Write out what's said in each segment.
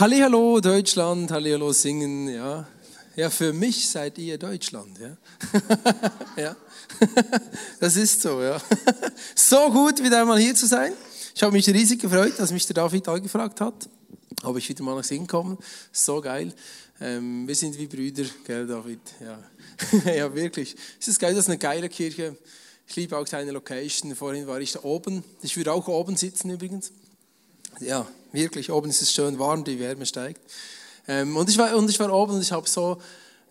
Hallihallo Deutschland, Hallihallo singen, ja. Ja, für mich seid ihr Deutschland, ja. ja. das ist so, ja. so gut, wieder einmal hier zu sein. Ich habe mich riesig gefreut, dass mich der David angefragt hat, ob ich wieder mal nach Singen komme. So geil. Ähm, wir sind wie Brüder, gell, David? Ja, ja wirklich. Es ist geil, das ist eine geile Kirche. Ich liebe auch deine Location. Vorhin war ich da oben. Ich würde auch oben sitzen übrigens. Ja, wirklich. Oben ist es schön warm, die Wärme steigt. Ähm, und, ich war, und ich war oben und ich habe so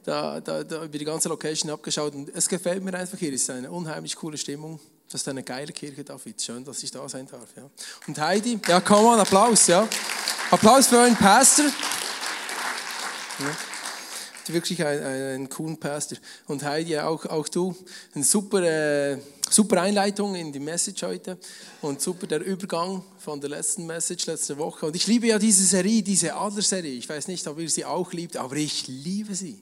da, da, da über die ganze Location abgeschaut und es gefällt mir einfach hier. Es ist eine unheimlich coole Stimmung. Das ist eine geile Kirche, David. Schön, dass ich da sein darf. Ja. Und Heidi, ja, komm mal, Applaus. Ja. Applaus für euren Pastor. Ja wirklich einen, einen coolen Pastor. Und Heidi, auch, auch du, eine super, äh, super Einleitung in die Message heute und super der Übergang von der letzten Message letzte Woche. Und ich liebe ja diese Serie, diese Adler-Serie. Ich weiß nicht, ob ihr sie auch liebt, aber ich liebe sie.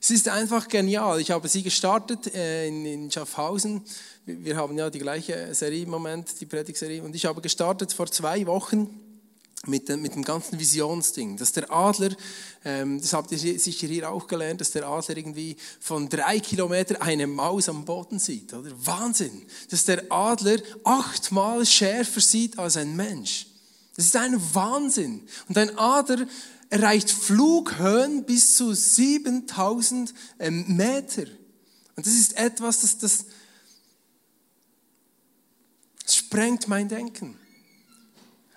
Es ist einfach genial. Ich habe sie gestartet äh, in Schaffhausen. Wir haben ja die gleiche Serie im Moment, die Predigserie. Und ich habe gestartet vor zwei Wochen mit dem, mit dem ganzen Visionsding. Dass der Adler, ähm, das habt ihr sicher hier auch gelernt, dass der Adler irgendwie von drei Kilometern eine Maus am Boden sieht. Oder? Wahnsinn. Dass der Adler achtmal schärfer sieht als ein Mensch. Das ist ein Wahnsinn. Und ein Adler erreicht Flughöhen bis zu 7000 ähm, Meter. Und das ist etwas, das, das sprengt mein Denken.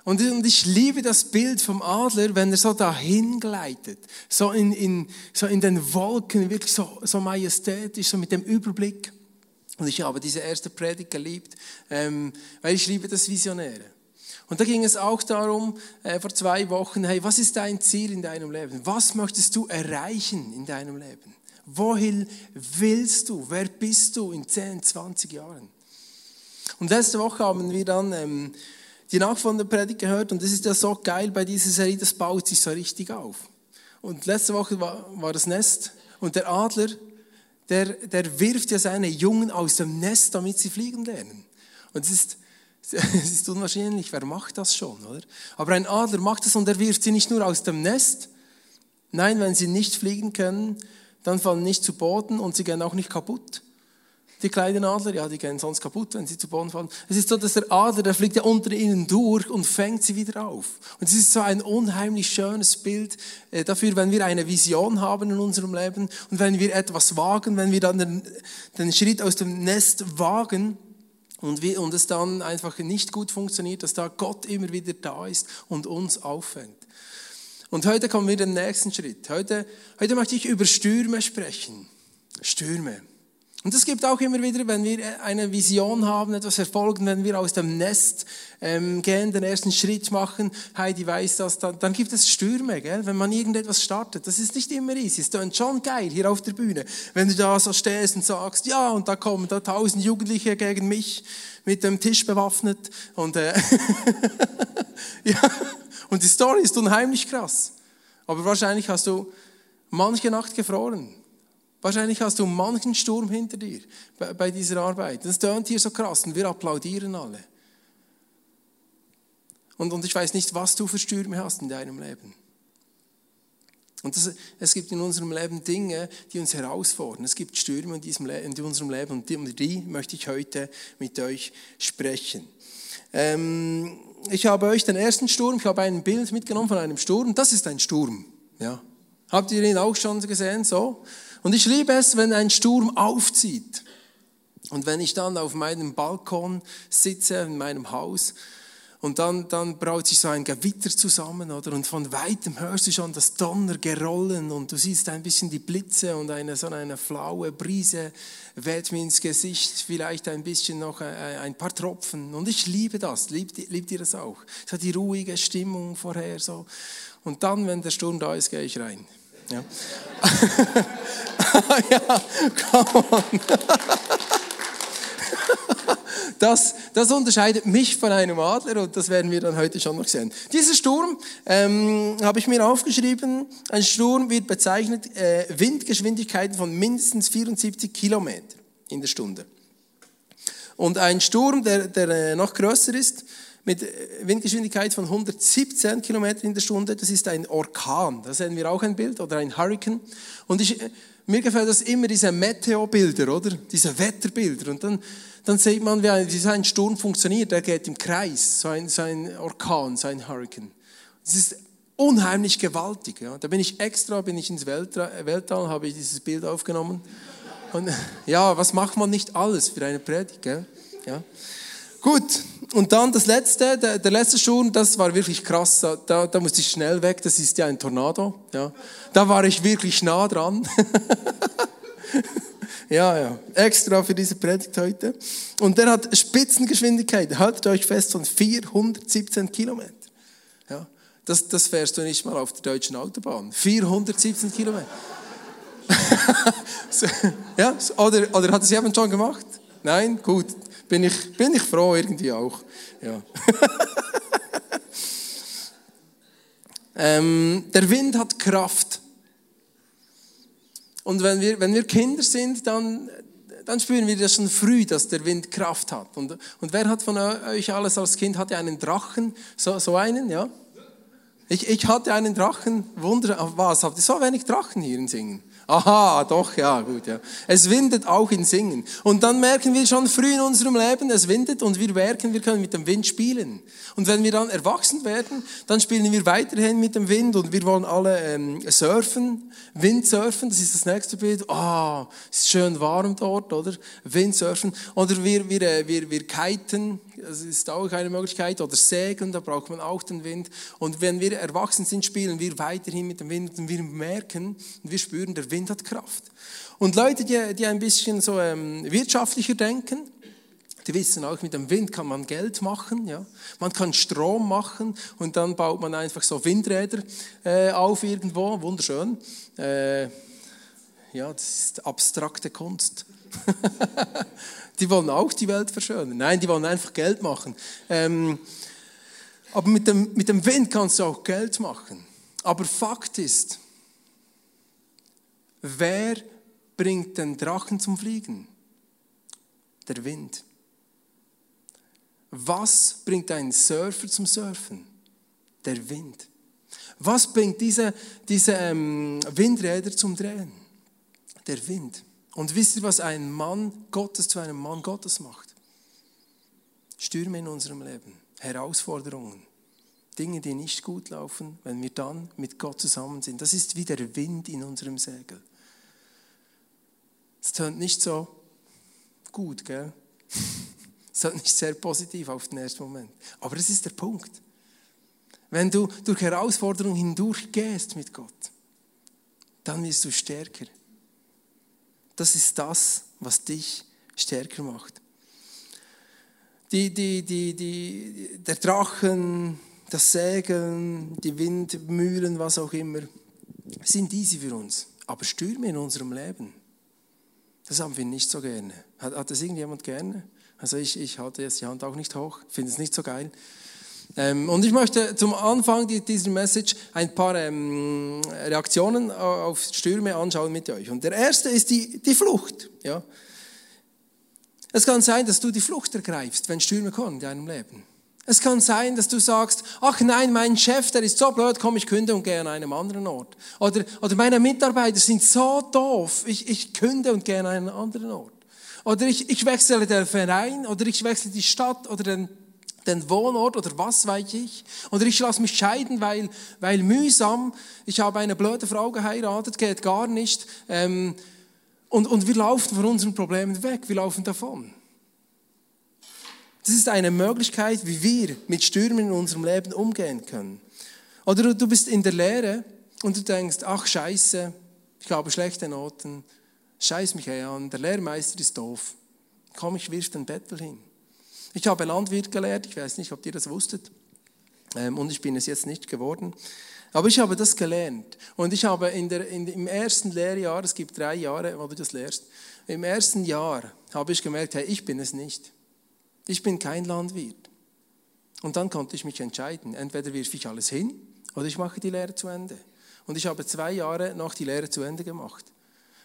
Und, ich liebe das Bild vom Adler, wenn er so dahin gleitet, so in, in, so in den Wolken, wirklich so, so majestätisch, so mit dem Überblick. Und ich habe diese erste Predigt geliebt, ähm, weil ich liebe das Visionäre. Und da ging es auch darum, äh, vor zwei Wochen, hey, was ist dein Ziel in deinem Leben? Was möchtest du erreichen in deinem Leben? Wohin willst du? Wer bist du in 10, 20 Jahren? Und letzte Woche haben wir dann ähm, die nachfolgende Predigt gehört und das ist ja so geil bei dieser Serie, das baut sich so richtig auf. Und letzte Woche war, war das Nest und der Adler, der, der wirft ja seine Jungen aus dem Nest, damit sie fliegen lernen. Und es ist, es ist unwahrscheinlich, wer macht das schon, oder? Aber ein Adler macht das und er wirft sie nicht nur aus dem Nest. Nein, wenn sie nicht fliegen können, dann fallen nicht zu Boden und sie gehen auch nicht kaputt. Die kleinen Adler, ja, die gehen sonst kaputt, wenn sie zu Boden fallen. Es ist so, dass der Adler, der fliegt ja unter ihnen durch und fängt sie wieder auf. Und es ist so ein unheimlich schönes Bild äh, dafür, wenn wir eine Vision haben in unserem Leben und wenn wir etwas wagen, wenn wir dann den, den Schritt aus dem Nest wagen, und, wir, und es dann einfach nicht gut funktioniert, dass da Gott immer wieder da ist und uns auffängt. Und heute kommen wir den nächsten Schritt. Heute, heute möchte ich über Stürme sprechen. Stürme. Und es gibt auch immer wieder, wenn wir eine Vision haben, etwas verfolgen, wenn wir aus dem Nest ähm, gehen, den ersten Schritt machen, Heidi weiß das, dann, dann gibt es Stürme, gell? wenn man irgendetwas startet. Das ist nicht immer easy. Es ist schon geil hier auf der Bühne, wenn du da so stehst und sagst, ja, und da kommen da tausend Jugendliche gegen mich mit dem Tisch bewaffnet. Und, äh, ja, und die Story ist unheimlich krass. Aber wahrscheinlich hast du manche Nacht gefroren Wahrscheinlich hast du manchen Sturm hinter dir bei, bei dieser Arbeit. Das tönt hier so krass und wir applaudieren alle. Und, und ich weiß nicht, was du für Stürme hast in deinem Leben. Und das, es gibt in unserem Leben Dinge, die uns herausfordern. Es gibt Stürme in, diesem, in unserem Leben und die, um die möchte ich heute mit euch sprechen. Ähm, ich habe euch den ersten Sturm, ich habe ein Bild mitgenommen von einem Sturm. Das ist ein Sturm. Ja. Habt ihr ihn auch schon gesehen? So. Und ich liebe es, wenn ein Sturm aufzieht. Und wenn ich dann auf meinem Balkon sitze, in meinem Haus, und dann, dann braut sich so ein Gewitter zusammen, oder? Und von weitem hörst du schon das Donnergerollen und du siehst ein bisschen die Blitze und eine, so eine flaue Brise weht mir ins Gesicht, vielleicht ein bisschen noch ein, ein paar Tropfen. Und ich liebe das. Liebt, liebt ihr das auch? So die ruhige Stimmung vorher, so. Und dann, wenn der Sturm da ist, gehe ich rein. Ja, ja come on. Das, das, unterscheidet mich von einem Adler und das werden wir dann heute schon noch sehen. Dieser Sturm ähm, habe ich mir aufgeschrieben. Ein Sturm wird bezeichnet äh, Windgeschwindigkeiten von mindestens 74 Kilometer in der Stunde. Und ein Sturm, der, der äh, noch größer ist, mit äh, Windgeschwindigkeit von 117 Kilometern in der Stunde. Das ist ein Orkan. Da sehen wir auch ein Bild oder ein Hurricane. Und ich, mir gefällt das immer, diese Meteobilder, oder? Diese Wetterbilder. Und dann, dann sieht man, wie, ein, wie ein Sturm funktioniert. Der geht im Kreis. So ein, so ein Orkan, so ein Hurricane. Das ist unheimlich gewaltig. Ja. Da bin ich extra, bin ich ins Weltall, Weltall habe ich dieses Bild aufgenommen. Und ja, was macht man nicht alles für eine Predigt, gell? Ja. Gut, und dann das letzte, der, der letzte Sturm, das war wirklich krass. Da, da musste ich schnell weg, das ist ja ein Tornado. Ja. Da war ich wirklich nah dran. ja, ja, extra für diese Predigt heute. Und der hat Spitzengeschwindigkeit, haltet euch fest, von 417 Kilometer. Ja. Das, das fährst du nicht mal auf der deutschen Autobahn. 417 Kilometer. ja, oder, oder hat es jemand schon gemacht? Nein? Gut. Bin ich, bin ich froh irgendwie auch. Ja. ähm, der Wind hat Kraft. Und wenn wir, wenn wir Kinder sind, dann, dann spüren wir das schon früh, dass der Wind Kraft hat. Und, und wer hat von euch alles als Kind hatte einen Drachen? So, so einen, ja? Ich, ich hatte einen Drachen. Wunder, was? Habt ihr so wenig Drachen hier in Singen? Aha, doch, ja, gut, ja. Es windet auch in Singen. Und dann merken wir schon früh in unserem Leben, es windet und wir merken, wir können mit dem Wind spielen. Und wenn wir dann erwachsen werden, dann spielen wir weiterhin mit dem Wind und wir wollen alle ähm, surfen, Windsurfen, das ist das nächste Bild. Ah, oh, ist schön warm dort, oder? Windsurfen. Oder wir, wir, äh, wir, wir kiten, das ist auch eine Möglichkeit. Oder segeln, da braucht man auch den Wind. Und wenn wir erwachsen sind, spielen wir weiterhin mit dem Wind und wir merken und wir spüren, der Wind hat Kraft. Und Leute, die, die ein bisschen so ähm, wirtschaftlicher denken, die wissen auch, mit dem Wind kann man Geld machen, ja. Man kann Strom machen und dann baut man einfach so Windräder äh, auf irgendwo, wunderschön. Äh, ja, das ist abstrakte Kunst. die wollen auch die Welt verschönern. Nein, die wollen einfach Geld machen. Ähm, aber mit dem, mit dem Wind kannst du auch Geld machen. Aber Fakt ist, wer bringt den Drachen zum Fliegen? Der Wind. Was bringt einen Surfer zum Surfen? Der Wind. Was bringt diese, diese ähm, Windräder zum Drehen? Der Wind. Und wisst ihr, was ein Mann Gottes zu einem Mann Gottes macht? Stürme in unserem Leben, Herausforderungen, Dinge, die nicht gut laufen, wenn wir dann mit Gott zusammen sind. Das ist wie der Wind in unserem Segel. Es tönt nicht so gut, gell? Es tönt nicht sehr positiv auf den ersten Moment. Aber es ist der Punkt. Wenn du durch Herausforderungen hindurchgehst mit Gott, dann wirst du stärker. Das ist das, was dich stärker macht. Die, die, die, die, der Drachen, das Segeln, die Windmühlen, was auch immer, sind easy für uns. Aber Stürme in unserem Leben, das haben wir nicht so gerne. Hat, hat das irgendjemand gerne? Also ich, ich halte jetzt die Hand auch nicht hoch, finde es nicht so geil. Ähm, und ich möchte zum Anfang dieser Message ein paar ähm, Reaktionen auf Stürme anschauen mit euch. Und der erste ist die, die Flucht. Ja. Es kann sein, dass du die Flucht ergreifst, wenn Stürme kommen in deinem Leben. Es kann sein, dass du sagst, ach nein, mein Chef, der ist so blöd, komm, ich künde und gehe an einem anderen Ort. Oder, oder meine Mitarbeiter sind so doof, ich, ich künde und gehe an einen anderen Ort. Oder ich, ich wechsle den Verein, oder ich wechsle die Stadt oder den den Wohnort oder was weiß ich. Oder ich lasse mich scheiden, weil, weil mühsam, ich habe eine blöde Frau geheiratet, geht gar nicht. Ähm, und, und wir laufen von unseren Problemen weg, wir laufen davon. Das ist eine Möglichkeit, wie wir mit Stürmen in unserem Leben umgehen können. Oder du bist in der Lehre und du denkst, ach scheiße, ich habe schlechte Noten, scheiß mich eh an, der Lehrmeister ist doof. Komm, ich wirf den Bettel hin. Ich habe Landwirt gelehrt, ich weiß nicht, ob ihr das wusstet. Ähm, und ich bin es jetzt nicht geworden. Aber ich habe das gelernt. Und ich habe in der, in, im ersten Lehrjahr, es gibt drei Jahre, wo du das lehrst, im ersten Jahr habe ich gemerkt, hey, ich bin es nicht. Ich bin kein Landwirt. Und dann konnte ich mich entscheiden. Entweder wirf ich alles hin oder ich mache die Lehre zu Ende. Und ich habe zwei Jahre noch die Lehre zu Ende gemacht.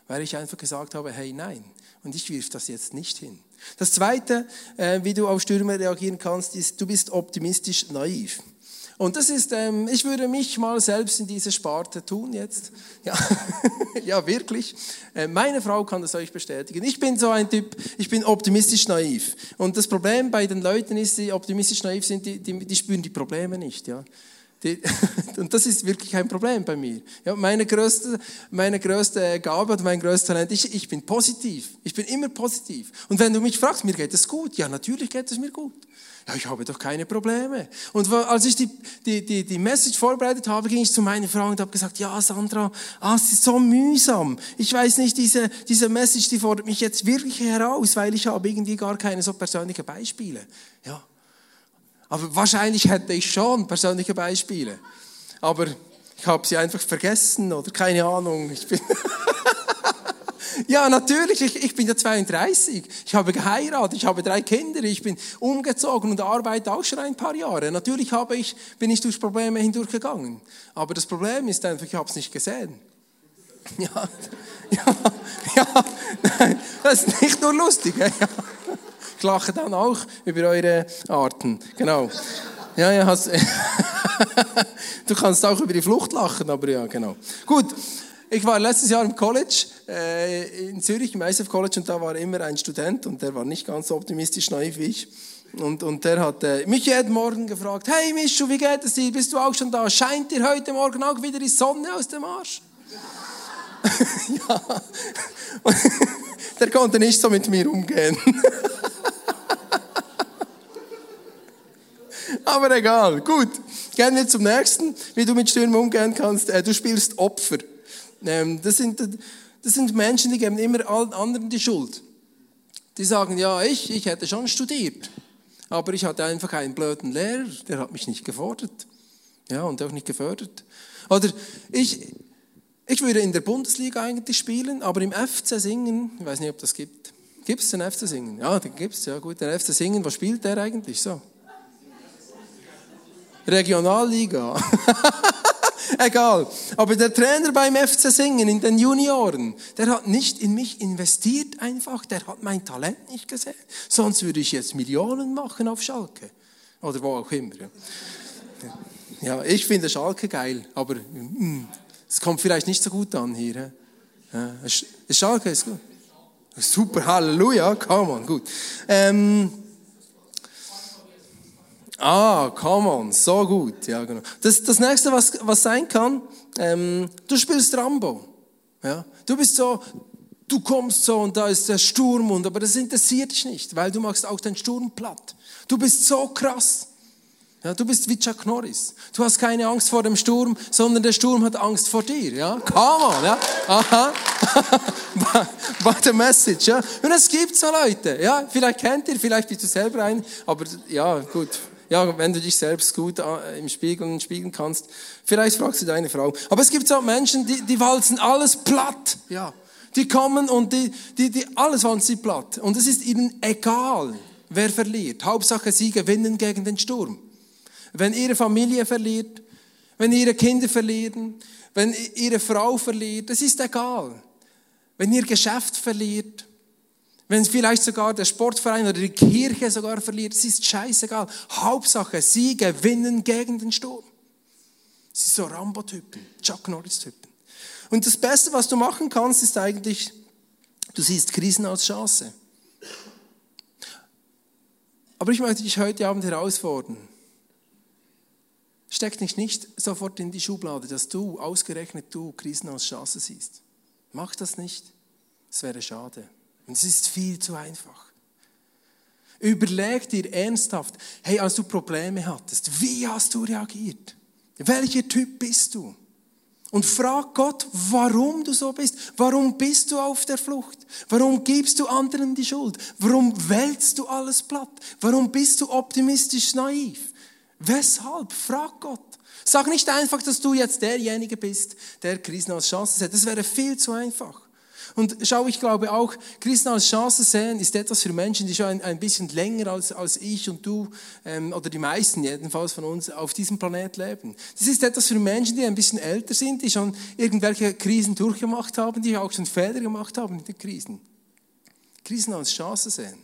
Weil ich einfach gesagt habe, hey, nein. Und ich wirf das jetzt nicht hin. Das Zweite, äh, wie du auf Stürme reagieren kannst, ist, du bist optimistisch naiv. Und das ist, ähm, ich würde mich mal selbst in diese Sparte tun jetzt. Ja, ja wirklich. Äh, meine Frau kann das euch bestätigen. Ich bin so ein Typ, ich bin optimistisch naiv. Und das Problem bei den Leuten ist, die optimistisch naiv sind, die, die, die spüren die Probleme nicht. Ja. Und das ist wirklich ein Problem bei mir. Ja, meine, größte, meine größte Gabe und mein größtes Talent, ich, ich bin positiv. Ich bin immer positiv. Und wenn du mich fragst, mir geht es gut, ja, natürlich geht es mir gut. Ja, ich habe doch keine Probleme. Und als ich die, die, die, die Message vorbereitet habe, ging ich zu meiner Frau und habe gesagt, ja, Sandra, ah, es ist so mühsam. Ich weiß nicht, diese, diese Message, die fordert mich jetzt wirklich heraus, weil ich habe irgendwie gar keine so persönlichen Beispiele. Ja. Aber wahrscheinlich hätte ich schon persönliche Beispiele. Aber ich habe sie einfach vergessen oder keine Ahnung. Ich bin Ja, natürlich, ich, ich bin ja 32. Ich habe geheiratet, ich habe drei Kinder, ich bin umgezogen und arbeite auch schon ein paar Jahre. Natürlich habe ich, bin ich durch Probleme hindurchgegangen. Aber das Problem ist einfach, ich habe es nicht gesehen. Ja, ja, ja, nein, das ist nicht nur lustig. Ja. Ich lache dann auch über eure Arten. Genau. Ja, ja, hast, du kannst auch über die Flucht lachen, aber ja, genau. Gut, ich war letztes Jahr im College, äh, in Zürich, im ISF College, und da war immer ein Student, und der war nicht ganz so optimistisch naiv wie ich. Und, und der hat äh, mich jeden Morgen gefragt, hey Mischu, wie geht es dir? Bist du auch schon da? Scheint dir heute Morgen auch wieder die Sonne aus dem Arsch? ja. der konnte nicht so mit mir umgehen. Aber egal, gut. Gehen wir zum nächsten, wie du mit Stürmen umgehen kannst. Äh, du spielst Opfer. Ähm, das, sind, das sind Menschen, die geben immer allen anderen die Schuld. Die sagen, ja, ich, ich hätte schon studiert, aber ich hatte einfach einen blöden Lehrer, der hat mich nicht gefordert. Ja, und auch nicht gefördert. Oder ich, ich würde in der Bundesliga eigentlich spielen, aber im FC Singen, ich weiß nicht, ob das gibt. Gibt es den FC Singen? Ja, den gibt es, ja gut. Der FC Singen, was spielt der eigentlich so? Regionalliga. Egal. Aber der Trainer beim FC Singen in den Junioren, der hat nicht in mich investiert einfach, der hat mein Talent nicht gesehen. Sonst würde ich jetzt Millionen machen auf Schalke. Oder wo auch immer. Ja, ich finde Schalke geil, aber mm, es kommt vielleicht nicht so gut an hier. Ja, Schalke ist gut. Super, Halleluja, come on, gut. Ähm, Ah, come on, so gut. Ja, genau. Das, das nächste, was, was sein kann, ähm, du spielst Rambo. Ja? Du bist so, du kommst so und da ist der Sturm und, aber das interessiert dich nicht, weil du machst auch den Sturm platt. Du bist so krass. Ja, du bist wie Chuck Norris. Du hast keine Angst vor dem Sturm, sondern der Sturm hat Angst vor dir. Ja, come on. Ja, aha. What a message. Ja, und es gibt so Leute. Ja, vielleicht kennt ihr, vielleicht bist du selber ein, aber ja, gut ja, wenn du dich selbst gut äh, im Spiegel spiegeln kannst, vielleicht fragst du deine Frau. Aber es gibt so Menschen, die, die walzen alles platt, ja. Die kommen und die, die, die, alles walzen sie platt. Und es ist ihnen egal, wer verliert. Hauptsache, sie gewinnen gegen den Sturm. Wenn ihre Familie verliert, wenn ihre Kinder verlieren, wenn ihre Frau verliert, es ist egal. Wenn ihr Geschäft verliert, wenn vielleicht sogar der Sportverein oder die Kirche sogar verliert, es ist scheißegal. Hauptsache, sie gewinnen gegen den Sturm. Sie sind so Rambo-Typen, Chuck Norris-Typen. Und das Beste, was du machen kannst, ist eigentlich, du siehst Krisen als Chance. Aber ich möchte dich heute Abend herausfordern. Steck dich nicht sofort in die Schublade, dass du, ausgerechnet du, Krisen als Chance siehst. Mach das nicht. Es wäre schade. Und es ist viel zu einfach. Überleg dir ernsthaft, hey, als du Probleme hattest, wie hast du reagiert? Welcher Typ bist du? Und frag Gott, warum du so bist. Warum bist du auf der Flucht? Warum gibst du anderen die Schuld? Warum wälzt du alles platt? Warum bist du optimistisch naiv? Weshalb? Frag Gott. Sag nicht einfach, dass du jetzt derjenige bist, der Krisen als Chance hat. Das wäre viel zu einfach. Und schau, ich glaube auch, Christen als Chance sehen ist etwas für Menschen, die schon ein, ein bisschen länger als, als ich und du ähm, oder die meisten jedenfalls von uns auf diesem Planet leben. Das ist etwas für Menschen, die ein bisschen älter sind, die schon irgendwelche Krisen durchgemacht haben, die auch schon Fehler gemacht haben in den Krisen. Krisen als Chance sehen.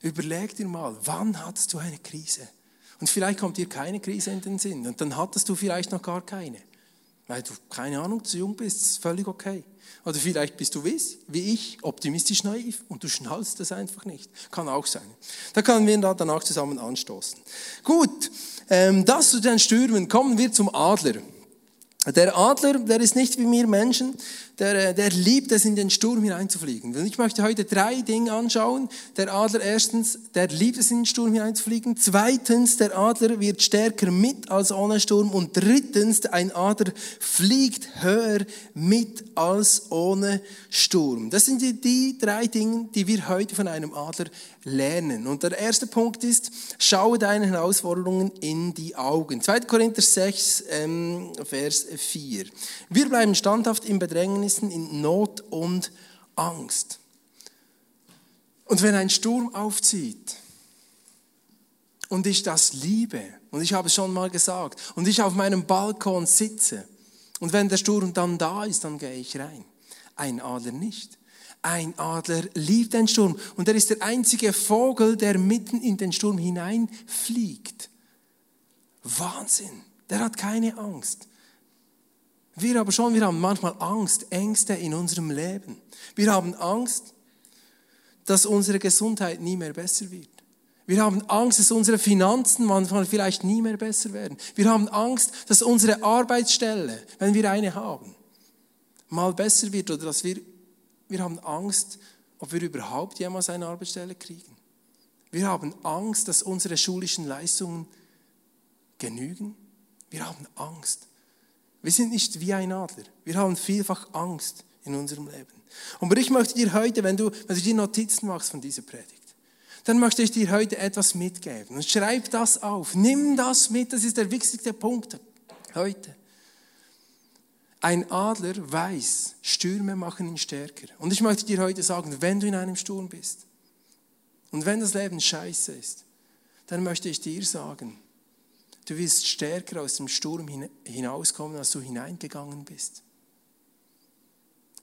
Überleg dir mal, wann hattest du eine Krise? Und vielleicht kommt dir keine Krise in den Sinn und dann hattest du vielleicht noch gar keine. Weil du, keine Ahnung, zu jung bist, ist völlig okay. Oder vielleicht bist du wie ich, optimistisch naiv und du schnallst das einfach nicht. Kann auch sein. Da können wir danach zusammen anstoßen. Gut, ähm, das zu den Stürmen. Kommen wir zum Adler. Der Adler, der ist nicht wie wir Menschen, der, der liebt es, in den Sturm hineinzufliegen. Und ich möchte heute drei Dinge anschauen. Der Adler erstens, der liebt es, in den Sturm hineinzufliegen. Zweitens, der Adler wird stärker mit als ohne Sturm. Und drittens, ein Adler fliegt höher mit als ohne Sturm. Das sind die, die drei Dinge, die wir heute von einem Adler lernen. Und der erste Punkt ist, schaue deine Herausforderungen in die Augen. 2. Korinther 6, ähm, Vers 4. Wir bleiben standhaft im Bedrängnissen, in Not und Angst. Und wenn ein Sturm aufzieht und ich das liebe, und ich habe es schon mal gesagt, und ich auf meinem Balkon sitze, und wenn der Sturm dann da ist, dann gehe ich rein. Ein Adler nicht. Ein Adler liebt den Sturm und er ist der einzige Vogel, der mitten in den Sturm hineinfliegt. Wahnsinn. Der hat keine Angst. Wir aber schon, wir haben manchmal Angst, Ängste in unserem Leben. Wir haben Angst, dass unsere Gesundheit nie mehr besser wird. Wir haben Angst, dass unsere Finanzen manchmal vielleicht nie mehr besser werden. Wir haben Angst, dass unsere Arbeitsstelle, wenn wir eine haben, mal besser wird oder dass wir wir haben Angst, ob wir überhaupt jemals eine Arbeitsstelle kriegen. Wir haben Angst, dass unsere schulischen Leistungen genügen. Wir haben Angst. Wir sind nicht wie ein Adler. Wir haben vielfach Angst in unserem Leben. Aber ich möchte dir heute, wenn du, wenn du dir Notizen machst von dieser Predigt, dann möchte ich dir heute etwas mitgeben. Und schreib das auf. Nimm das mit. Das ist der wichtigste Punkt heute. Ein Adler weiß, Stürme machen ihn stärker. Und ich möchte dir heute sagen, wenn du in einem Sturm bist und wenn das Leben scheiße ist, dann möchte ich dir sagen, du wirst stärker aus dem Sturm hinauskommen, als du hineingegangen bist.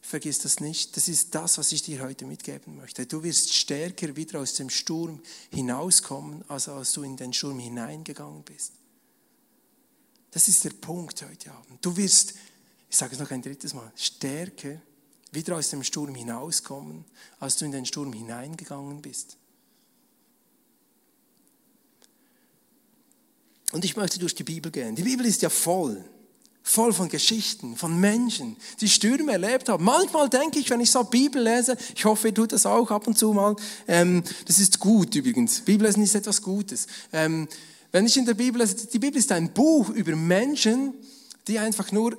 Vergiss das nicht. Das ist das, was ich dir heute mitgeben möchte. Du wirst stärker wieder aus dem Sturm hinauskommen, als als du in den Sturm hineingegangen bist. Das ist der Punkt heute Abend. Du wirst ich sage es noch ein drittes Mal, stärker wieder aus dem Sturm hinauskommen, als du in den Sturm hineingegangen bist. Und ich möchte durch die Bibel gehen. Die Bibel ist ja voll, voll von Geschichten, von Menschen, die Stürme erlebt haben. Manchmal denke ich, wenn ich so Bibel lese, ich hoffe, ihr tut das auch ab und zu mal, ähm, das ist gut übrigens. Bibellesen ist etwas Gutes. Ähm, wenn ich in der Bibel lese, die Bibel ist ein Buch über Menschen, die einfach nur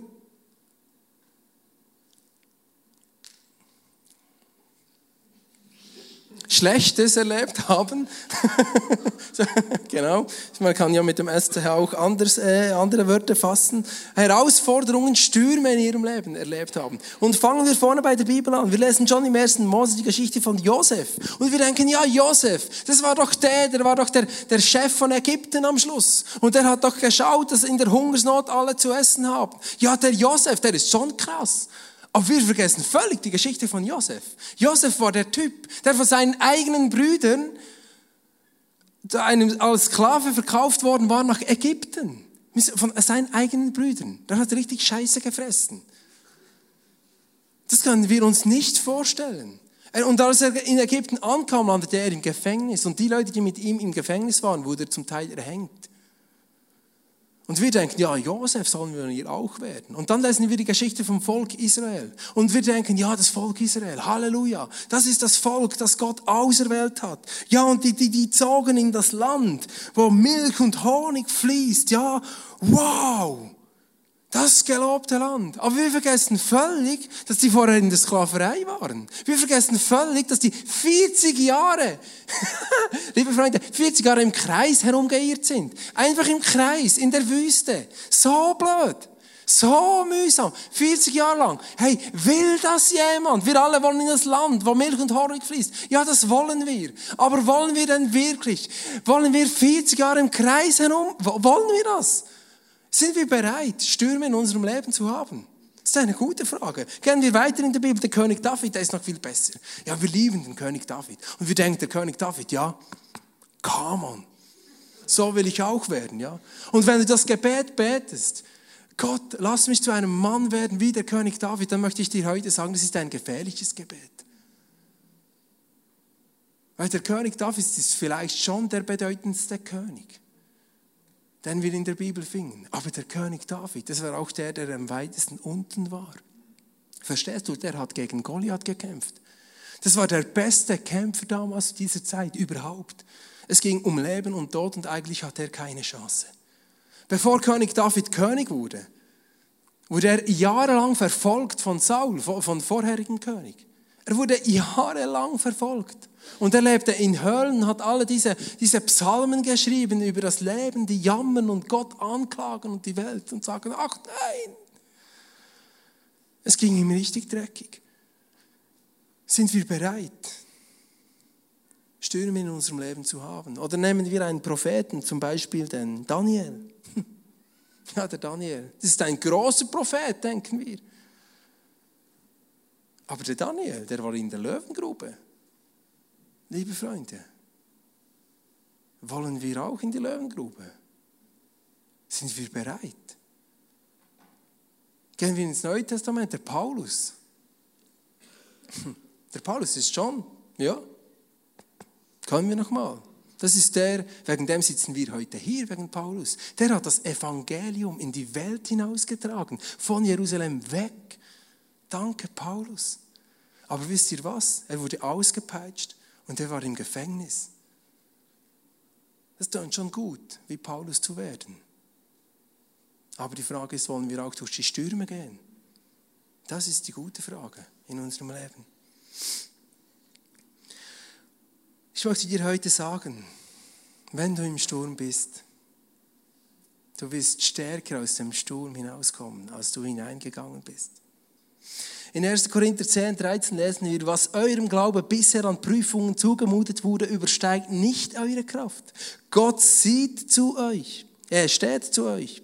Schlechtes erlebt haben. genau. Man kann ja mit dem SCH auch anders, äh, andere Wörter fassen. Herausforderungen, Stürme in ihrem Leben erlebt haben. Und fangen wir vorne bei der Bibel an. Wir lesen schon im ersten Mose die Geschichte von Josef. Und wir denken, ja, Josef, das war doch der, der war doch der, der Chef von Ägypten am Schluss. Und der hat doch geschaut, dass in der Hungersnot alle zu essen haben. Ja, der Josef, der ist schon krass. Aber wir vergessen völlig die Geschichte von Josef. Josef war der Typ, der von seinen eigenen Brüdern einem als Sklave verkauft worden war nach Ägypten. Von seinen eigenen Brüdern. Der hat richtig Scheiße gefressen. Das können wir uns nicht vorstellen. Und als er in Ägypten ankam, landete er im Gefängnis. Und die Leute, die mit ihm im Gefängnis waren, wurde er zum Teil erhängt. Und wir denken, ja, Josef sollen wir hier auch werden. Und dann lesen wir die Geschichte vom Volk Israel. Und wir denken, ja, das Volk Israel, Halleluja. Das ist das Volk, das Gott auserwählt hat. Ja, und die, die, die zogen in das Land, wo Milch und Honig fließt. Ja, wow. Das gelobte Land. Aber wir vergessen völlig, dass die vorher in der Sklaverei waren. Wir vergessen völlig, dass die 40 Jahre, liebe Freunde, 40 Jahre im Kreis herumgeirrt sind. Einfach im Kreis, in der Wüste. So blöd. So mühsam. 40 Jahre lang. Hey, will das jemand? Wir alle wollen in das Land, wo Milch und Honig fließt. Ja, das wollen wir. Aber wollen wir denn wirklich? Wollen wir 40 Jahre im Kreis herum? Wollen wir das? Sind wir bereit, Stürme in unserem Leben zu haben? Das ist eine gute Frage. Gehen wir weiter in der Bibel. Der König David, der ist noch viel besser. Ja, wir lieben den König David. Und wir denken, der König David, ja, come on. So will ich auch werden, ja. Und wenn du das Gebet betest, Gott, lass mich zu einem Mann werden wie der König David, dann möchte ich dir heute sagen, das ist ein gefährliches Gebet. Weil der König David ist vielleicht schon der bedeutendste König, den wir in der Bibel finden. Aber der König David, das war auch der, der am weitesten unten war. Verstehst du, der hat gegen Goliath gekämpft. Das war der beste Kämpfer damals dieser Zeit überhaupt. Es ging um Leben und Tod und eigentlich hat er keine Chance. Bevor König David König wurde, wurde er jahrelang verfolgt von Saul, von vorherigen König. Er wurde jahrelang verfolgt. Und er lebte in Höhlen, hat alle diese, diese Psalmen geschrieben über das Leben, die jammern und Gott anklagen und die Welt und sagen, ach nein. Es ging ihm richtig dreckig. Sind wir bereit, Stürme in unserem Leben zu haben? Oder nehmen wir einen Propheten, zum Beispiel den Daniel. Ja, der Daniel. Das ist ein großer Prophet, denken wir. Aber der Daniel, der war in der Löwengrube. Liebe Freunde, wollen wir auch in die Löwengrube? Sind wir bereit? Gehen wir ins Neue Testament, der Paulus. Der Paulus ist schon, ja. Können wir noch mal? Das ist der, wegen dem sitzen wir heute hier, wegen Paulus. Der hat das Evangelium in die Welt hinausgetragen, von Jerusalem weg. Danke, Paulus. Aber wisst ihr was? Er wurde ausgepeitscht und er war im Gefängnis. Ist dann schon gut, wie Paulus zu werden. Aber die Frage ist, wollen wir auch durch die Stürme gehen? Das ist die gute Frage in unserem Leben. Ich möchte dir heute sagen, wenn du im Sturm bist, du wirst stärker aus dem Sturm hinauskommen, als du hineingegangen bist. In 1. Korinther 10, 13 lesen wir, was eurem Glaube bisher an Prüfungen zugemutet wurde, übersteigt nicht eure Kraft. Gott sieht zu euch. Er steht zu euch.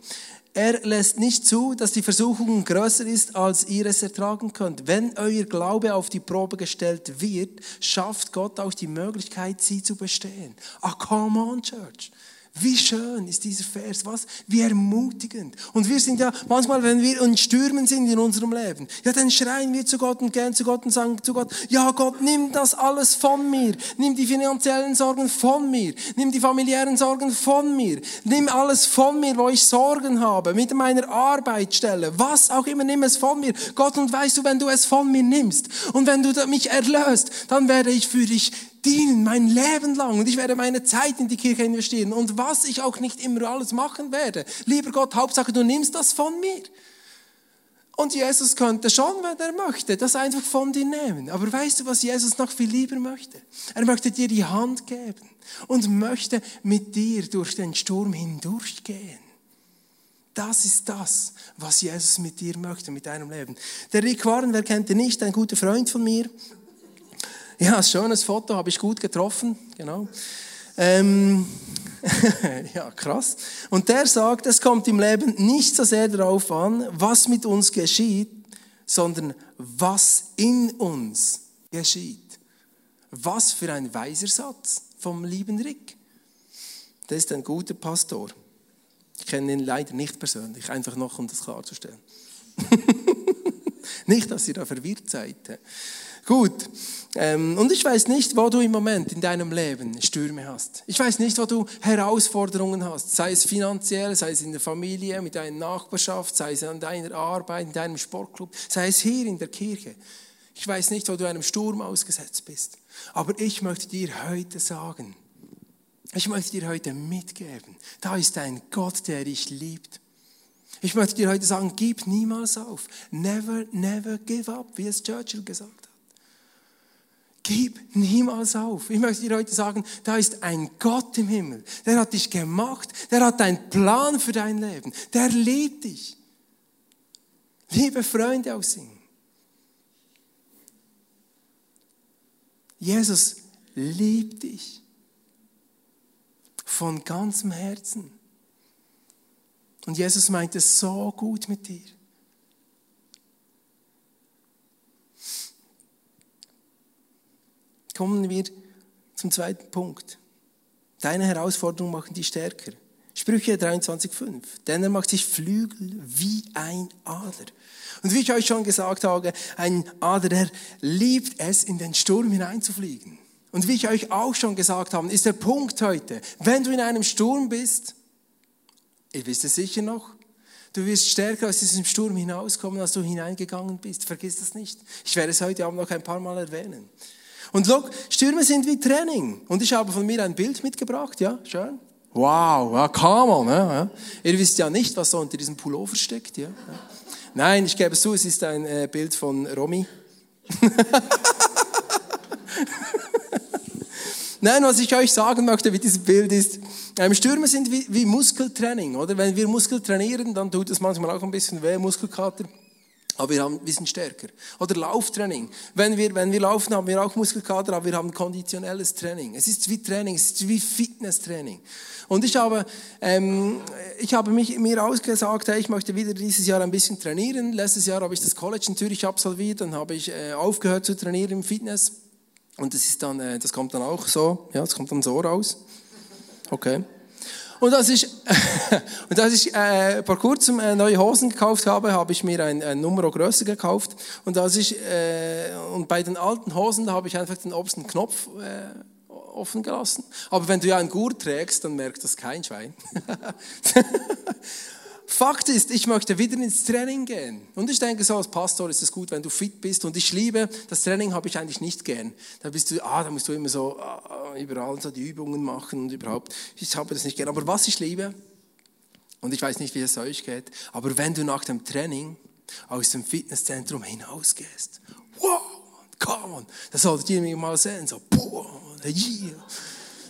Er lässt nicht zu, dass die Versuchung größer ist, als ihr es ertragen könnt. Wenn euer Glaube auf die Probe gestellt wird, schafft Gott auch die Möglichkeit, sie zu bestehen. Ah, come on, Church. Wie schön ist dieser Vers, was? Wie ermutigend. Und wir sind ja, manchmal, wenn wir in Stürmen sind in unserem Leben, ja, dann schreien wir zu Gott und gehen zu Gott und sagen zu Gott, ja Gott, nimm das alles von mir. Nimm die finanziellen Sorgen von mir. Nimm die familiären Sorgen von mir. Nimm alles von mir, wo ich Sorgen habe, mit meiner Arbeitsstelle, was auch immer, nimm es von mir. Gott, und weißt du, wenn du es von mir nimmst und wenn du mich erlöst, dann werde ich für dich dienen, mein Leben lang. Und ich werde meine Zeit in die Kirche investieren. Und was ich auch nicht immer alles machen werde. Lieber Gott, Hauptsache, du nimmst das von mir. Und Jesus könnte schon, wenn er möchte, das einfach von dir nehmen. Aber weißt du, was Jesus noch viel lieber möchte? Er möchte dir die Hand geben und möchte mit dir durch den Sturm hindurchgehen. Das ist das, was Jesus mit dir möchte, mit deinem Leben. Der Rick Warren, wer kennt ihn nicht, ein guter Freund von mir, ja, schönes Foto, habe ich gut getroffen, genau. Ähm, ja, krass. Und der sagt, es kommt im Leben nicht so sehr darauf an, was mit uns geschieht, sondern was in uns geschieht. Was für ein weiser Satz vom lieben Rick. Der ist ein guter Pastor. Ich kenne ihn leider nicht persönlich, einfach noch, um das klarzustellen. nicht, dass ihr da verwirrt seid. Gut. Ähm, und ich weiß nicht, wo du im Moment in deinem Leben Stürme hast. Ich weiß nicht, wo du Herausforderungen hast. Sei es finanziell, sei es in der Familie, mit deiner Nachbarschaft, sei es an deiner Arbeit, in deinem Sportclub, sei es hier in der Kirche. Ich weiß nicht, wo du einem Sturm ausgesetzt bist. Aber ich möchte dir heute sagen, ich möchte dir heute mitgeben, da ist ein Gott, der dich liebt. Ich möchte dir heute sagen, gib niemals auf. Never, never give up, wie es Churchill gesagt hat. Gib niemals auf. Ich möchte dir heute sagen, da ist ein Gott im Himmel. Der hat dich gemacht. Der hat einen Plan für dein Leben. Der liebt dich. liebe Freunde aus Singen. Jesus liebt dich von ganzem Herzen. Und Jesus meint es so gut mit dir. Kommen wir zum zweiten Punkt. Deine Herausforderungen machen dich stärker. Sprüche 23,5. Denn er macht sich Flügel wie ein Adler. Und wie ich euch schon gesagt habe, ein Adler, der liebt es, in den Sturm hineinzufliegen. Und wie ich euch auch schon gesagt habe, ist der Punkt heute, wenn du in einem Sturm bist, ihr wisst es sicher noch, du wirst stärker aus diesem Sturm hinauskommen, als du hineingegangen bist. Vergiss das nicht. Ich werde es heute Abend noch ein paar Mal erwähnen. Und look, Stürme sind wie Training. Und ich habe von mir ein Bild mitgebracht, ja, schön. Wow, ja, come on. Ja, Ihr wisst ja nicht, was so unter diesem Pullover steckt. Ja. Nein, ich gebe es zu, es ist ein äh, Bild von Romy. Nein, was ich euch sagen möchte mit diesem Bild ist, ähm, Stürme sind wie, wie Muskeltraining, oder? Wenn wir Muskel trainieren, dann tut es manchmal auch ein bisschen weh, Muskelkater. Aber wir, haben, wir sind stärker. Oder Lauftraining. Wenn wir, wenn wir laufen, haben wir auch Muskelkater, aber wir haben konditionelles Training. Es ist wie Training, es ist wie Fitnesstraining. Und ich habe, ähm, ich habe mich, mir ausgesagt, hey, ich möchte wieder dieses Jahr ein bisschen trainieren. Letztes Jahr habe ich das College in Zürich absolviert, dann habe ich äh, aufgehört zu trainieren im Fitness. Und das ist dann, äh, das kommt dann auch so, ja, das kommt dann so raus. Okay. Und als ich, und als ich äh, vor kurzem äh, neue Hosen gekauft habe, habe ich mir ein, ein Nummer größer gekauft. Und als ich, äh, und bei den alten Hosen, habe ich einfach den obersten Knopf äh, offen gelassen. Aber wenn du ja einen Gurt trägst, dann merkt das kein Schwein. Fakt ist, ich möchte wieder ins Training gehen. Und ich denke, so als Pastor ist es gut, wenn du fit bist. Und ich liebe, das Training habe ich eigentlich nicht gern. Da bist du, ah, da musst du immer so ah, überall so die Übungen machen und überhaupt. Ich habe das nicht gern. Aber was ich liebe, und ich weiß nicht, wie es euch geht, aber wenn du nach dem Training aus dem Fitnesszentrum hinausgehst, wow, come on, das solltet ihr mir mal sehen, so, boah, yeah.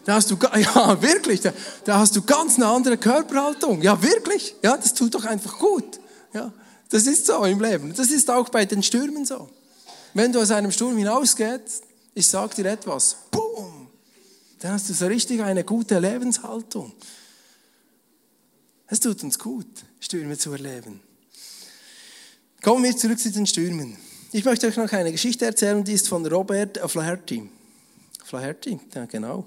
Da hast du, ja, wirklich, da, da hast du ganz eine andere Körperhaltung. Ja, wirklich. Ja, das tut doch einfach gut. Ja, das ist so im Leben. Das ist auch bei den Stürmen so. Wenn du aus einem Sturm hinausgehst, ich sag dir etwas, boom, dann hast du so richtig eine gute Lebenshaltung. Es tut uns gut, Stürme zu erleben. Kommen wir zurück zu den Stürmen. Ich möchte euch noch eine Geschichte erzählen, die ist von Robert Flaherty. Flaherty, ja genau.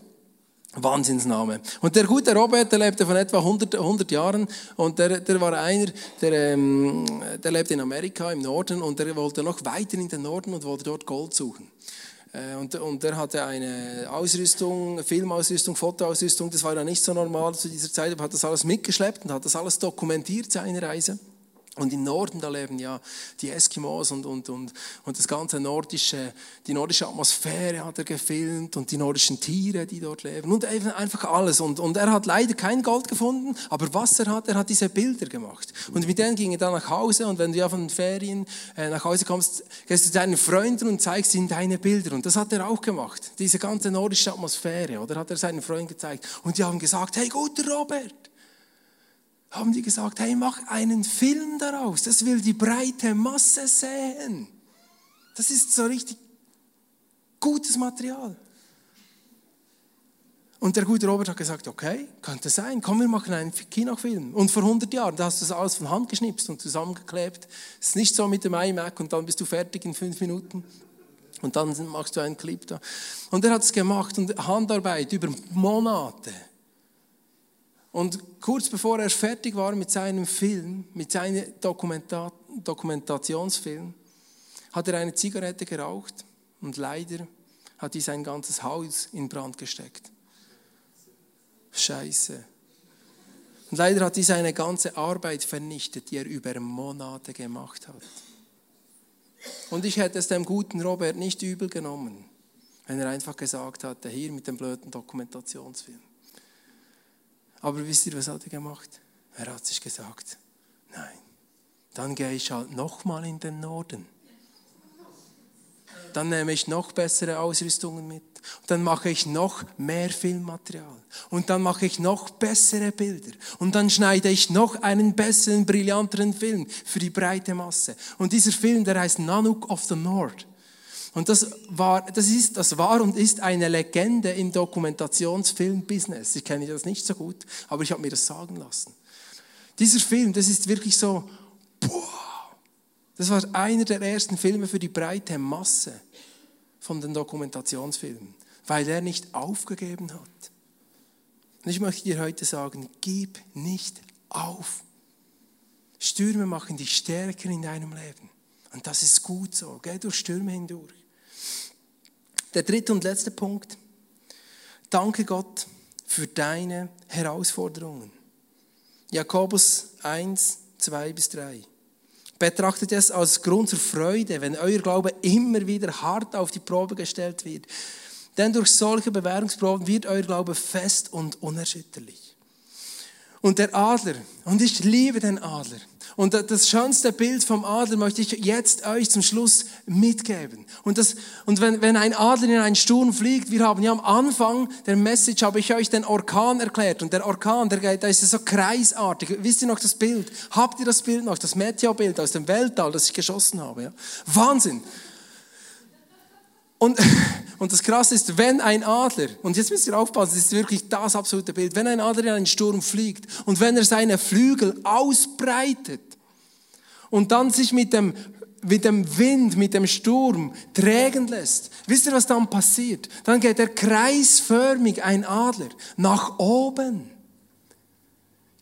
Wahnsinnsname. Und der gute Robert, der lebte von etwa 100, 100 Jahren und der, der war einer, der, ähm, der lebte in Amerika im Norden und der wollte noch weiter in den Norden und wollte dort Gold suchen. Äh, und, und er hatte eine Ausrüstung, Filmausrüstung, Fotoausrüstung, das war ja nicht so normal zu dieser Zeit, aber hat das alles mitgeschleppt und hat das alles dokumentiert, seine Reise. Und im Norden, da leben ja die Eskimos und, und, und, und das ganze nordische, die nordische Atmosphäre hat er gefilmt und die nordischen Tiere, die dort leben und einfach alles. Und, und er hat leider kein Gold gefunden, aber was er hat, er hat diese Bilder gemacht. Und mit denen ging er dann nach Hause und wenn du ja von den Ferien äh, nach Hause kommst, gehst du deinen Freunden und zeigst ihnen deine Bilder. Und das hat er auch gemacht. Diese ganze nordische Atmosphäre, oder hat er seinen Freunden gezeigt. Und die haben gesagt, hey, guter Robert, haben die gesagt, hey, mach einen Film daraus. Das will die breite Masse sehen. Das ist so richtig gutes Material. Und der gute Robert hat gesagt, okay, könnte sein, komm, wir machen einen Kinofilm. Und vor 100 Jahren, da hast du das alles von Hand geschnipst und zusammengeklebt. Es ist nicht so mit dem iMac und dann bist du fertig in fünf Minuten. Und dann machst du einen Clip da. Und er hat es gemacht und Handarbeit über Monate. Und kurz bevor er fertig war mit seinem Film, mit seinem Dokumenta Dokumentationsfilm, hat er eine Zigarette geraucht und leider hat die sein ganzes Haus in Brand gesteckt. Scheiße. Und leider hat die seine ganze Arbeit vernichtet, die er über Monate gemacht hat. Und ich hätte es dem guten Robert nicht übel genommen, wenn er einfach gesagt hatte, hier mit dem blöden Dokumentationsfilm. Aber wisst ihr, was hat er gemacht? Er hat sich gesagt, nein, dann gehe ich halt nochmal in den Norden. Dann nehme ich noch bessere Ausrüstungen mit. Und dann mache ich noch mehr Filmmaterial. Und dann mache ich noch bessere Bilder. Und dann schneide ich noch einen besseren, brillanteren Film für die breite Masse. Und dieser Film, der heißt Nanook of the North. Und das war, das ist, das war und ist eine Legende im Dokumentationsfilm-Business. Ich kenne das nicht so gut, aber ich habe mir das sagen lassen. Dieser Film, das ist wirklich so, boah, das war einer der ersten Filme für die breite Masse von den Dokumentationsfilmen, weil er nicht aufgegeben hat. Und ich möchte dir heute sagen, gib nicht auf. Stürme machen dich stärker in deinem Leben. Und das ist gut so. Geh durch Stürme hindurch. Der dritte und letzte Punkt. Danke Gott für deine Herausforderungen. Jakobus 1, 2 bis 3. Betrachtet es als Grund zur Freude, wenn euer Glaube immer wieder hart auf die Probe gestellt wird. Denn durch solche Bewährungsproben wird euer Glaube fest und unerschütterlich. Und der Adler, und ich liebe den Adler, und das schönste Bild vom Adler möchte ich jetzt euch zum Schluss mitgeben. Und, das, und wenn, wenn ein Adler in einen Sturm fliegt, wir haben ja am Anfang der Message, habe ich euch den Orkan erklärt. Und der Orkan, der, der ist so kreisartig. Wisst ihr noch das Bild? Habt ihr das Bild noch? Das Meteorbild aus dem Weltall, das ich geschossen habe. Ja? Wahnsinn. Und, und das Krasse ist, wenn ein Adler, und jetzt müsst ihr aufpassen, das ist wirklich das absolute Bild, wenn ein Adler in einen Sturm fliegt und wenn er seine Flügel ausbreitet und dann sich mit dem, mit dem Wind, mit dem Sturm trägen lässt. Wisst ihr, was dann passiert? Dann geht er kreisförmig, ein Adler, nach oben.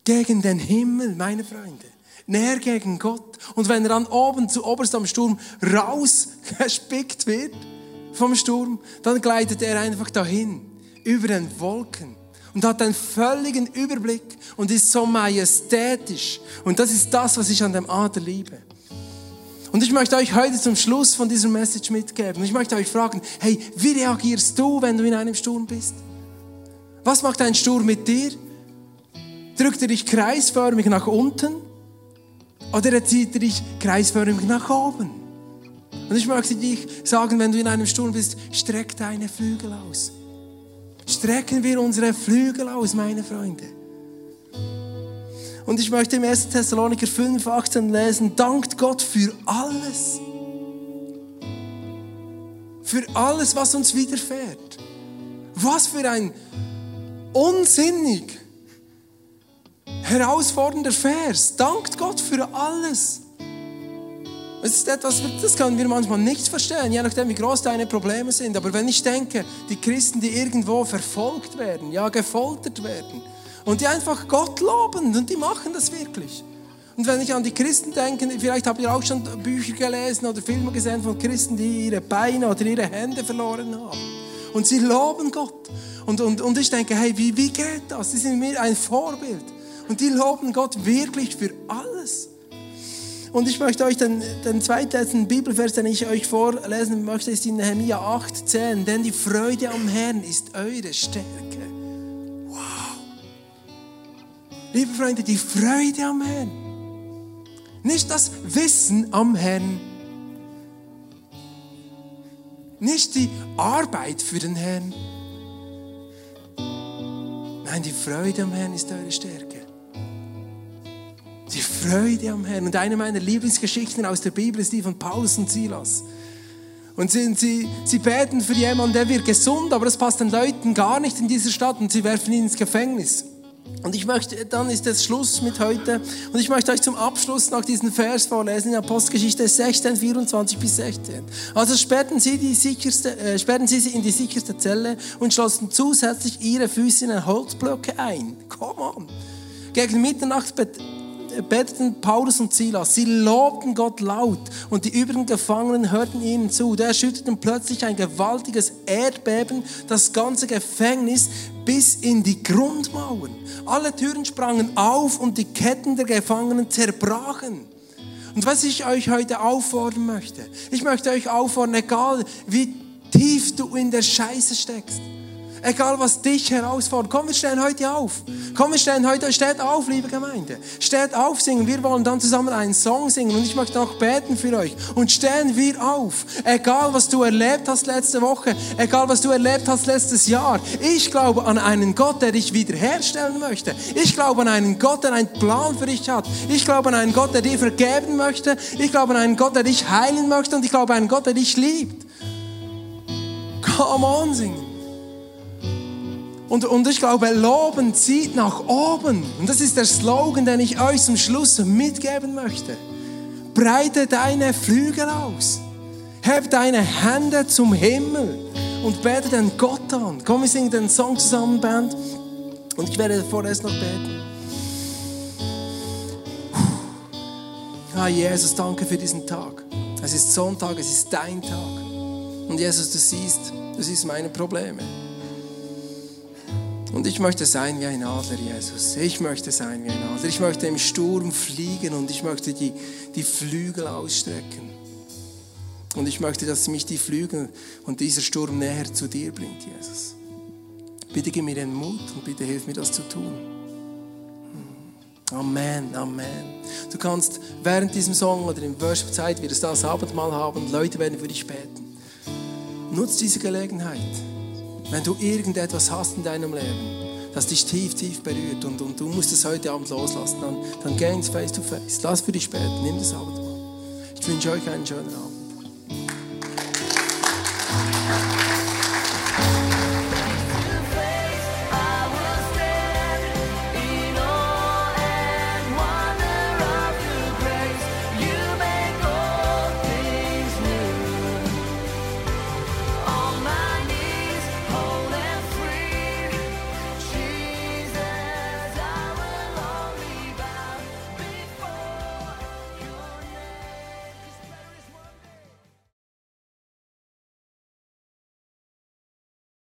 Gegen den Himmel, meine Freunde. Näher gegen Gott. Und wenn er dann oben zu oberst am Sturm rausgespickt wird vom Sturm, dann gleitet er einfach dahin, über den Wolken und hat einen völligen Überblick und ist so majestätisch. Und das ist das, was ich an dem Adler liebe. Und ich möchte euch heute zum Schluss von dieser Message mitgeben. Ich möchte euch fragen, hey, wie reagierst du, wenn du in einem Sturm bist? Was macht ein Sturm mit dir? Drückt er dich kreisförmig nach unten? Oder zieht er dich kreisförmig nach oben? Und ich möchte dich sagen, wenn du in einem Sturm bist, streck deine Flügel aus strecken wir unsere Flügel aus, meine Freunde. Und ich möchte im 1. Thessaloniker 5, 18 lesen, dankt Gott für alles. Für alles, was uns widerfährt. Was für ein unsinnig herausfordernder Vers. Dankt Gott für alles. Es ist etwas, das können wir manchmal nicht verstehen, je nachdem, wie groß deine Probleme sind. Aber wenn ich denke, die Christen, die irgendwo verfolgt werden, ja, gefoltert werden, und die einfach Gott loben, und die machen das wirklich. Und wenn ich an die Christen denke, vielleicht habt ihr auch schon Bücher gelesen oder Filme gesehen von Christen, die ihre Beine oder ihre Hände verloren haben. Und sie loben Gott. Und, und, und ich denke, hey, wie, wie geht das? Sie sind mir ein Vorbild. Und die loben Gott wirklich für alles. Und ich möchte euch den, den zweitletzten Bibelvers, den ich euch vorlesen möchte, ist in Nehemiah 8, 10. Denn die Freude am Herrn ist eure Stärke. Wow. Liebe Freunde, die Freude am Herrn. Nicht das Wissen am Herrn. Nicht die Arbeit für den Herrn. Nein, die Freude am Herrn ist eure Stärke. Die Freude am Herrn. Und eine meiner Lieblingsgeschichten aus der Bibel ist die von Paulus und Silas. Und sie, sie, sie beten für jemanden, der wird gesund, aber das passt den Leuten gar nicht in dieser Stadt und sie werfen ihn ins Gefängnis. Und ich möchte, dann ist es Schluss mit heute. Und ich möchte euch zum Abschluss noch diesen Vers vorlesen in Apostelgeschichte 16, 24 bis 16. Also sperrten sie, die sicherste, äh, sperrten sie sie in die sicherste Zelle und schlossen zusätzlich ihre Füße in Holzblöcke ein. Come on. Gegen Mitternacht beteten Paulus und Silas. Sie lobten Gott laut und die übrigen Gefangenen hörten ihnen zu. Da erschütterten plötzlich ein gewaltiges Erdbeben das ganze Gefängnis bis in die Grundmauern. Alle Türen sprangen auf und die Ketten der Gefangenen zerbrachen. Und was ich euch heute auffordern möchte, ich möchte euch auffordern, egal wie tief du in der Scheiße steckst, Egal was dich herausfordert. Komm, wir stehen heute auf. Komm, wir stehen heute, steht auf, liebe Gemeinde. Steht auf, singen. Wir wollen dann zusammen einen Song singen und ich möchte auch beten für euch. Und stehen wir auf. Egal was du erlebt hast letzte Woche, egal was du erlebt hast letztes Jahr. Ich glaube an einen Gott, der dich wiederherstellen möchte. Ich glaube an einen Gott, der einen Plan für dich hat. Ich glaube an einen Gott, der dir vergeben möchte. Ich glaube an einen Gott, der dich heilen möchte. Und ich glaube an einen Gott, der dich liebt. Come on, singen. Und, und ich glaube, Loben zieht nach oben. Und das ist der Slogan, den ich euch zum Schluss mitgeben möchte. Breite deine Flügel aus. Heb deine Hände zum Himmel und bete den Gott an. Komm, wir singen den Song zusammen, Band. Und ich werde vorerst noch beten. Ah, Jesus, danke für diesen Tag. Es ist Sonntag, es ist dein Tag. Und Jesus, du siehst, du siehst meine Probleme. Und ich möchte sein wie ein Adler, Jesus. Ich möchte sein wie ein Adler. Ich möchte im Sturm fliegen und ich möchte die, die Flügel ausstrecken. Und ich möchte, dass mich die Flügel und dieser Sturm näher zu dir bringt, Jesus. Bitte gib mir den Mut und bitte hilf mir, das zu tun. Hm. Amen, Amen. Du kannst während diesem Song oder in Worship-Zeit, wir das Abendmahl haben, Leute werden für dich beten. Nutz diese Gelegenheit. Wenn du irgendetwas hast in deinem Leben, das dich tief, tief berührt und, und du musst es heute Abend loslassen, dann, dann geh ins Face-to-Face. -face. Lass für dich beten, nimm das Abendmahl. Ich wünsche euch einen schönen Abend.